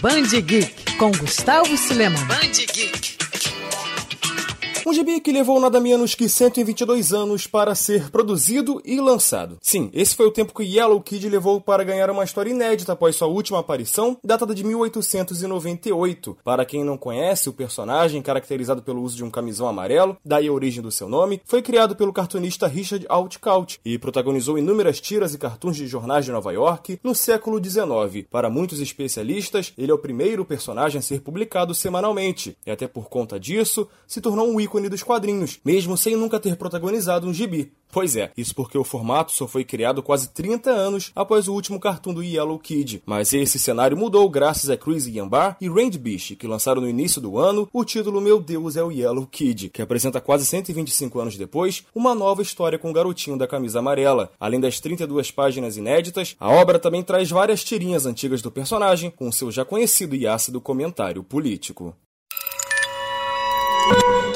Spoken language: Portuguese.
Band Geek com Gustavo Suleman. Band Geek. Um gibi que levou nada menos que 122 anos para ser produzido e lançado. Sim, esse foi o tempo que Yellow Kid levou para ganhar uma história inédita após sua última aparição, datada de 1898. Para quem não conhece, o personagem, caracterizado pelo uso de um camisão amarelo, daí a origem do seu nome, foi criado pelo cartunista Richard Outcault e protagonizou inúmeras tiras e cartuns de jornais de Nova York no século XIX. Para muitos especialistas, ele é o primeiro personagem a ser publicado semanalmente, e até por conta disso, se tornou um ícone ícone dos quadrinhos, mesmo sem nunca ter protagonizado um gibi. Pois é, isso porque o formato só foi criado quase 30 anos após o último cartoon do Yellow Kid. Mas esse cenário mudou graças a Chris Yambar e Randy Bish, que lançaram no início do ano o título Meu Deus é o Yellow Kid, que apresenta quase 125 anos depois uma nova história com o garotinho da camisa amarela. Além das 32 páginas inéditas, a obra também traz várias tirinhas antigas do personagem, com seu já conhecido e ácido comentário político.